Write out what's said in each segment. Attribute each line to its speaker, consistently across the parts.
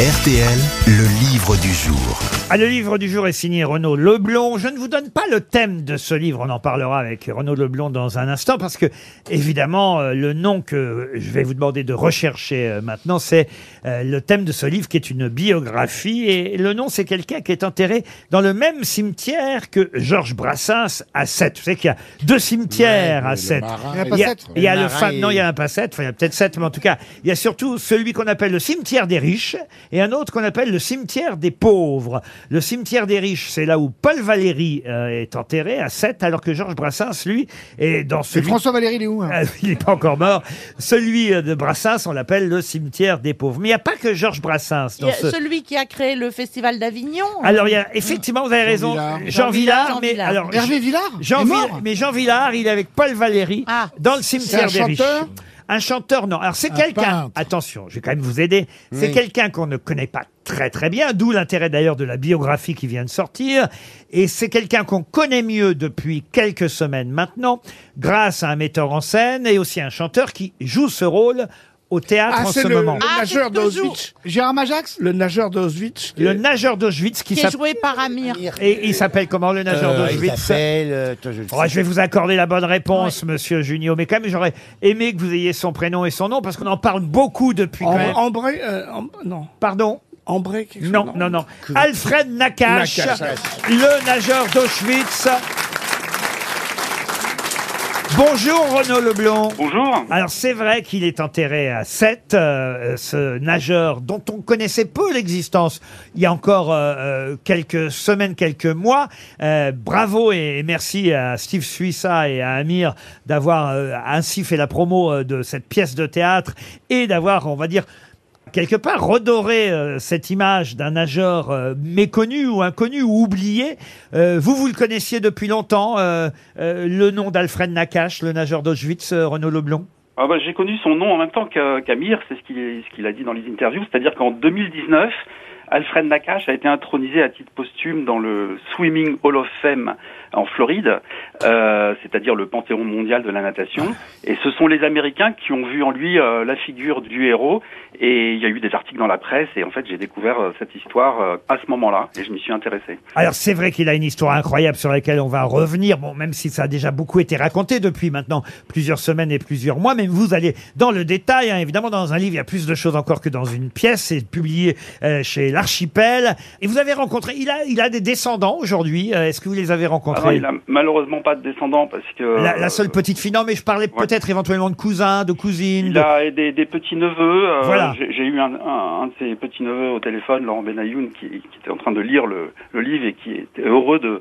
Speaker 1: RTL, le livre du jour.
Speaker 2: Ah, le livre du jour est signé Renaud Leblond. Je ne vous donne pas le thème de ce livre, on en parlera avec Renaud Leblond dans un instant, parce que, évidemment, euh, le nom que je vais vous demander de rechercher euh, maintenant, c'est euh, le thème de ce livre qui est une biographie. Et le nom, c'est quelqu'un qui est enterré dans le même cimetière que Georges Brassens à Sète. Vous savez qu'il y a deux cimetières à Sète.
Speaker 3: Il y a pas
Speaker 2: Il y a,
Speaker 3: Le
Speaker 2: le non, il y en a pas sept, enfin, il y a peut-être sept, mais en tout cas, il y a surtout celui qu'on appelle le cimetière des riches et un autre qu'on appelle le cimetière des pauvres. Le cimetière des riches, c'est là où Paul Valéry euh, est enterré à Sète, alors que Georges Brassens, lui, est dans
Speaker 3: Et
Speaker 2: celui...
Speaker 3: François Valéry, il est où hein?
Speaker 2: Ah, il n'est pas encore mort. Celui euh, de Brassens, on l'appelle le cimetière des pauvres. Mais il n'y a pas que Georges Brassens
Speaker 4: Il
Speaker 2: dans
Speaker 4: y a
Speaker 2: ce...
Speaker 4: celui qui a créé le festival d'Avignon.
Speaker 2: Alors, il y a, effectivement, vous avez raison,
Speaker 3: Villard.
Speaker 2: Jean,
Speaker 4: Jean
Speaker 2: Villard,
Speaker 4: Villard,
Speaker 2: mais
Speaker 4: Jean Villard.
Speaker 2: alors,
Speaker 3: Hervé Villard?
Speaker 2: Jean
Speaker 3: est mort?
Speaker 2: Vill- mais Jean Villard, il est avec Paul Valéry
Speaker 4: Ah.
Speaker 2: dans le cimetière
Speaker 3: C'est un
Speaker 2: des
Speaker 3: chanteur?
Speaker 2: riches. Un chanteur, non. Alors c'est
Speaker 3: Un
Speaker 2: quelqu'un.
Speaker 3: peintre.
Speaker 2: Attention, je vais quand même vous aider. C'est
Speaker 3: Oui.
Speaker 2: quelqu'un qu'on ne connaît pas très très bien, d'où l'intérêt d'ailleurs de la biographie qui vient de sortir. Et c'est quelqu'un qu'on connaît mieux depuis quelques semaines maintenant, grâce à un metteur en scène et aussi un chanteur qui joue ce rôle au théâtre
Speaker 5: Ah,
Speaker 2: en
Speaker 5: c'est
Speaker 2: ce
Speaker 5: le,
Speaker 2: moment.
Speaker 5: le
Speaker 4: Ah,
Speaker 5: nageur
Speaker 4: c'est toujours-
Speaker 5: d'Auschwitz.
Speaker 3: Gérard Majax
Speaker 5: Le nageur d'Auschwitz. qui
Speaker 2: Le nageur d'Auschwitz qui
Speaker 4: qui est
Speaker 2: s'appelle.
Speaker 4: joué par Amir.
Speaker 2: Et il s'appelle comment le nageur
Speaker 6: Euh, il
Speaker 2: d'Auschwitz
Speaker 6: s'appelle, euh, attends, je le sais.
Speaker 2: Oh, je vais vous accorder la bonne réponse, monsieur Junio. Mais quand même, j'aurais aimé que vous ayez son prénom et son nom parce qu'on en parle beaucoup depuis quand
Speaker 5: Am-
Speaker 2: même.
Speaker 5: Ambré, euh, Am- non,
Speaker 2: Pardon
Speaker 5: Ambré, quelque chose,
Speaker 2: Non, non, non. Alfred Nakache,
Speaker 5: Nakache.
Speaker 2: le nageur d'Auschwitz. Bonjour Renaud Leblond.
Speaker 7: Bonjour.
Speaker 2: Alors c'est vrai qu'il est enterré à Sète, euh, ce nageur dont on connaissait peu l'existence il y a encore euh, euh, quelques semaines, quelques mois. Euh, bravo et merci à Steve Suissa et à Amir d'avoir euh, ainsi fait la promo euh, de cette pièce de théâtre et d'avoir, on va dire, quelque part redoré euh, cette image d'un nageur euh, méconnu ou inconnu ou oublié. Euh, vous, vous le connaissiez depuis longtemps, le nom d'Alfred Nakache, le nageur d'Auschwitz, Renaud Leblond
Speaker 7: Ah bah, J'ai connu son nom en même temps qu'Amir, c'est ce qu'il ce qu'il a dit dans les interviews, c'est-à-dire qu'en 2019, Alfred Nakache a été intronisé à titre posthume dans le Swimming Hall of Fame en Floride, euh, c'est-à-dire le panthéon mondial de la natation. Et ce sont les Américains qui ont vu en lui euh, la figure du héros. Et il y a eu des articles dans la presse. Et en fait, j'ai découvert euh, cette histoire à ce moment-là. Et je m'y suis intéressé.
Speaker 2: Alors c'est vrai qu'il a une histoire incroyable sur laquelle on va revenir, bon même si ça a déjà beaucoup été raconté depuis maintenant plusieurs semaines et plusieurs mois, mais vous allez dans le détail, hein. évidemment dans un livre il y a plus de choses encore que dans une pièce, c'est publié chez l'Archipel, et vous avez rencontré, il a, il a des descendants aujourd'hui, Euh, est-ce que vous les avez rencontrés?
Speaker 7: Alors, il a malheureusement pas de descendants parce que...
Speaker 2: la, la seule petite fille, non mais je parlais peut-être éventuellement de cousins, de cousines,
Speaker 7: Il
Speaker 2: de-
Speaker 7: a des, des petits neveux.
Speaker 2: Voilà.
Speaker 7: J'ai j'ai eu un, un, un de ses petits neveux au téléphone, Laurent Benayoun, qui, qui était en train de lire le, le livre et qui était heureux de,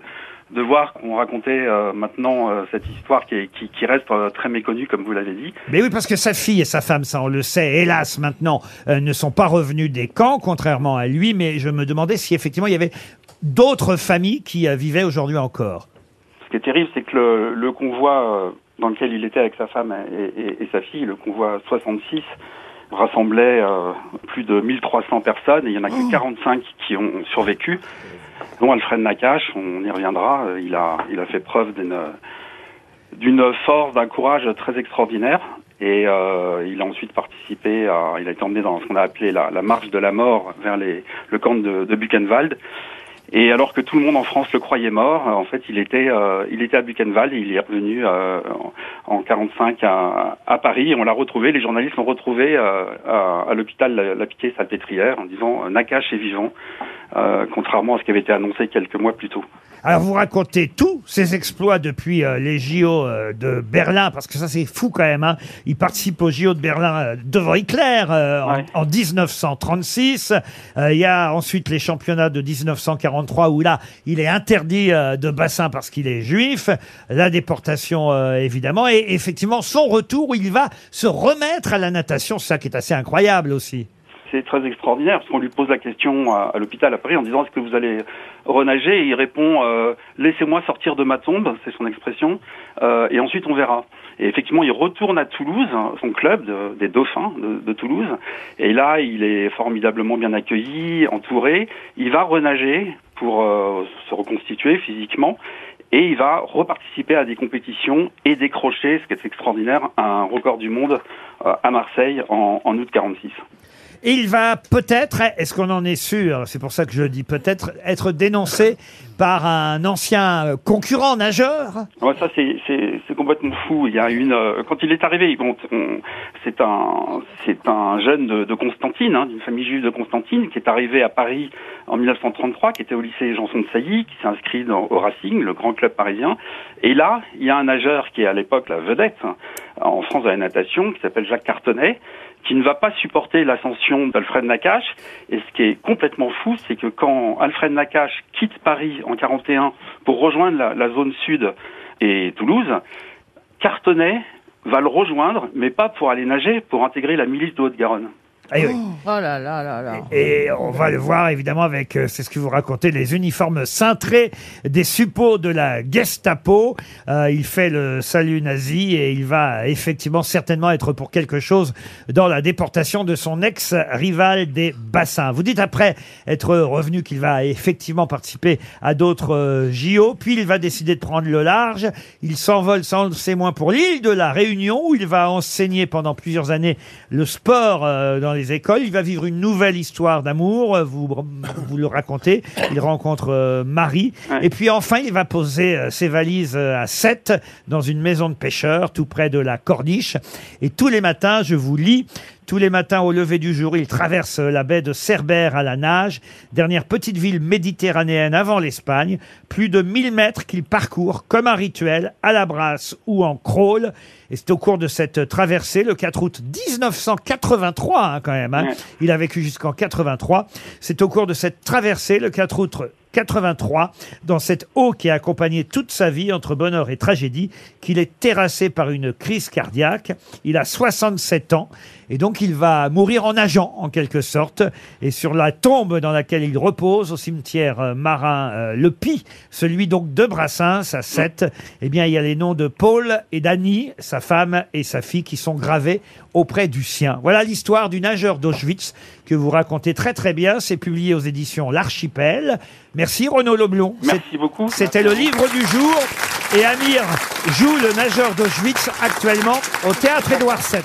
Speaker 7: de voir qu'on racontait euh, maintenant euh, cette histoire qui, est- qui, qui reste euh, très méconnue, comme vous l'avez dit.
Speaker 2: Mais oui, parce que sa fille et sa femme, ça on le sait, hélas maintenant, euh, ne sont pas revenus des camps, contrairement à lui, mais je me demandais si effectivement il y avait d'autres familles qui euh, vivaient aujourd'hui encore.
Speaker 7: Ce qui est terrible, c'est que le, le convoi euh, dans lequel il était avec sa femme et, et- et sa fille, le convoi 66, rassemblait euh, plus de 1300 personnes et il y en a que 45 qui ont survécu, dont Alfred Nakache, on y reviendra, euh, il a, il a fait preuve d'une d'une force, d'un courage très extraordinaire. Et euh, il a ensuite participé, à, il a été emmené dans ce qu'on a appelé la, la marche de la mort vers les, le camp de, de Buchenwald. Et alors que tout le monde en France le croyait mort, en fait, il était, euh, il était à Buchenwald et il est revenu euh, en, en 45 à, à Paris. Et on l'a retrouvé. Les journalistes l'ont retrouvé euh, à, l'hôpital La, la Piquet-Salpêtrière en disant euh, Nakache est vivant, euh, contrairement à ce qui avait été annoncé quelques mois plus tôt.
Speaker 2: Alors vous racontez tous ses exploits depuis euh, les JO euh, de Berlin, parce que ça c'est fou quand même. Hein. Il participe aux JO de Berlin euh, devant Hitler euh, en-
Speaker 7: Ouais.
Speaker 2: en, 1936. Euh, il y a ensuite les championnats de 1943 où là il est interdit euh, de bassin parce qu'il est juif. La déportation euh, évidemment et effectivement son retour où il va se remettre à la natation, c'est ça qui est assez incroyable aussi.
Speaker 7: C'est très extraordinaire parce qu'on lui pose la question à, l'hôpital à Paris en disant est-ce que vous allez renager et il répond euh, laissez-moi sortir de ma tombe, c'est son expression, euh, et ensuite on verra. Et effectivement, il retourne à Toulouse, hein, son club de- des Dauphins de, Toulouse, et là il est formidablement bien accueilli, entouré. Il va renager pour euh, se reconstituer physiquement. Et il va reparticiper à des compétitions et décrocher, ce qui est extraordinaire, un record du monde à Marseille en, en août 46.
Speaker 2: Il va peut-être, est-ce qu'on en est sûr, c'est pour ça que je dis peut-être, être dénoncé par un ancien concurrent nageur?
Speaker 7: Ouais, ça c'est c'est c'est complètement fou. Il y a une euh, quand il est arrivé, on- c'est un c'est un jeune de, de Constantine, hein, d'une famille juive de Constantine, qui est arrivé à Paris en 1933, qui était au lycée Janson de Sailly, qui s'est inscrit dans, au Racing, le grand club parisien. Et là, il y a un nageur qui est à l'époque la vedette hein, en France de la natation, qui s'appelle Jacques Cartonnet, qui ne va pas supporter l'ascension d'Alfred Nakache. Et ce qui est complètement fou, c'est que quand Alfred Nakache quitte Paris en 41 pour rejoindre la, la zone sud et Toulouse, Cartonnet va le rejoindre, mais pas pour aller nager, pour intégrer la milice de Haute-Garonne.
Speaker 2: Oui.
Speaker 4: Oh là là là là.
Speaker 2: Et on va le voir évidemment avec, euh, c'est ce que vous racontez, les uniformes cintrés des suppôts de la Gestapo. Euh, il fait le salut nazi et il va effectivement certainement être pour quelque chose dans la déportation de son ex-rival des bassins. Vous dites après être revenu qu'il va effectivement participer à d'autres euh, JO, puis il va décider de prendre le large. Il s'envole sans c'est moins pour l'île de la Réunion où il va enseigner pendant plusieurs années le sport euh, dans les écoles. Il va vivre une nouvelle histoire d'amour. Vous, vous le racontez. Il rencontre euh, Marie. Et puis enfin, il va poser euh, ses valises euh, à 7 dans une maison de pêcheurs tout près de la Corniche. Et tous les matins, je vous lis, tous les matins au lever du jour, il traverse la baie de Cerbère à la nage, dernière petite ville méditerranéenne avant l'Espagne. Plus de 1000 mètres qu'il parcourt comme un rituel à la brasse ou en crawl. Et c'est au cours de cette traversée, le 4 août 1983, hein, quand même. hein. Il a vécu jusqu'en 83. C'est au cours de cette traversée, le 4 août 83, dans cette eau qui a accompagné toute sa vie entre bonheur et tragédie, qu'il est terrassé par une crise cardiaque. Il a 67 ans et donc il va mourir en nageant en quelque sorte. Et sur la tombe dans laquelle il repose au cimetière euh, marin euh, Le Pi, celui donc de Brassens à 7, eh bien il y a les noms de Paul et d'Annie, sa femme et sa fille qui sont gravés auprès du sien. Voilà l'histoire du nageur d'Auschwitz que vous racontez très très bien. C'est publié aux éditions L'Archipel. Merci Renaud Leblon.
Speaker 7: Merci beaucoup.
Speaker 2: C'était le livre du jour. Et Amir joue le nageur d'Auschwitz actuellement au théâtre Édouard VII.